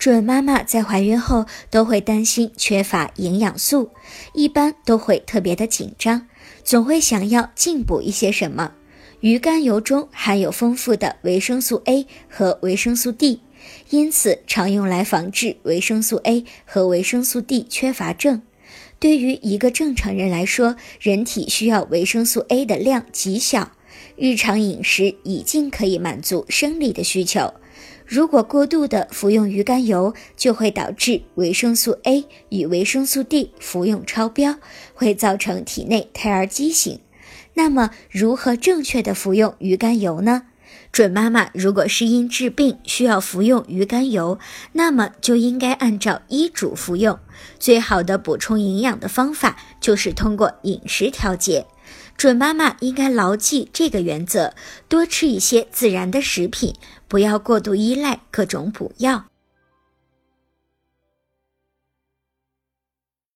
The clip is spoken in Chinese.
准妈妈在怀孕后都会担心缺乏营养素，一般都会特别的紧张，总会想要进补一些什么。鱼肝油中含有丰富的维生素 A 和维生素 D，因此常用来防治维生素 A 和维生素 D 缺乏症。对于一个正常人来说，人体需要维生素 A 的量极小，日常饮食已经可以满足生理的需求。如果过度的服用鱼肝油，就会导致维生素 A 与维生素 D 服用超标，会造成体内胎儿畸形。那么，如何正确的服用鱼肝油呢？准妈妈如果是因治病需要服用鱼肝油，那么就应该按照医嘱服用。最好的补充营养的方法就是通过饮食调节。准妈妈应该牢记这个原则，多吃一些自然的食品，不要过度依赖各种补药。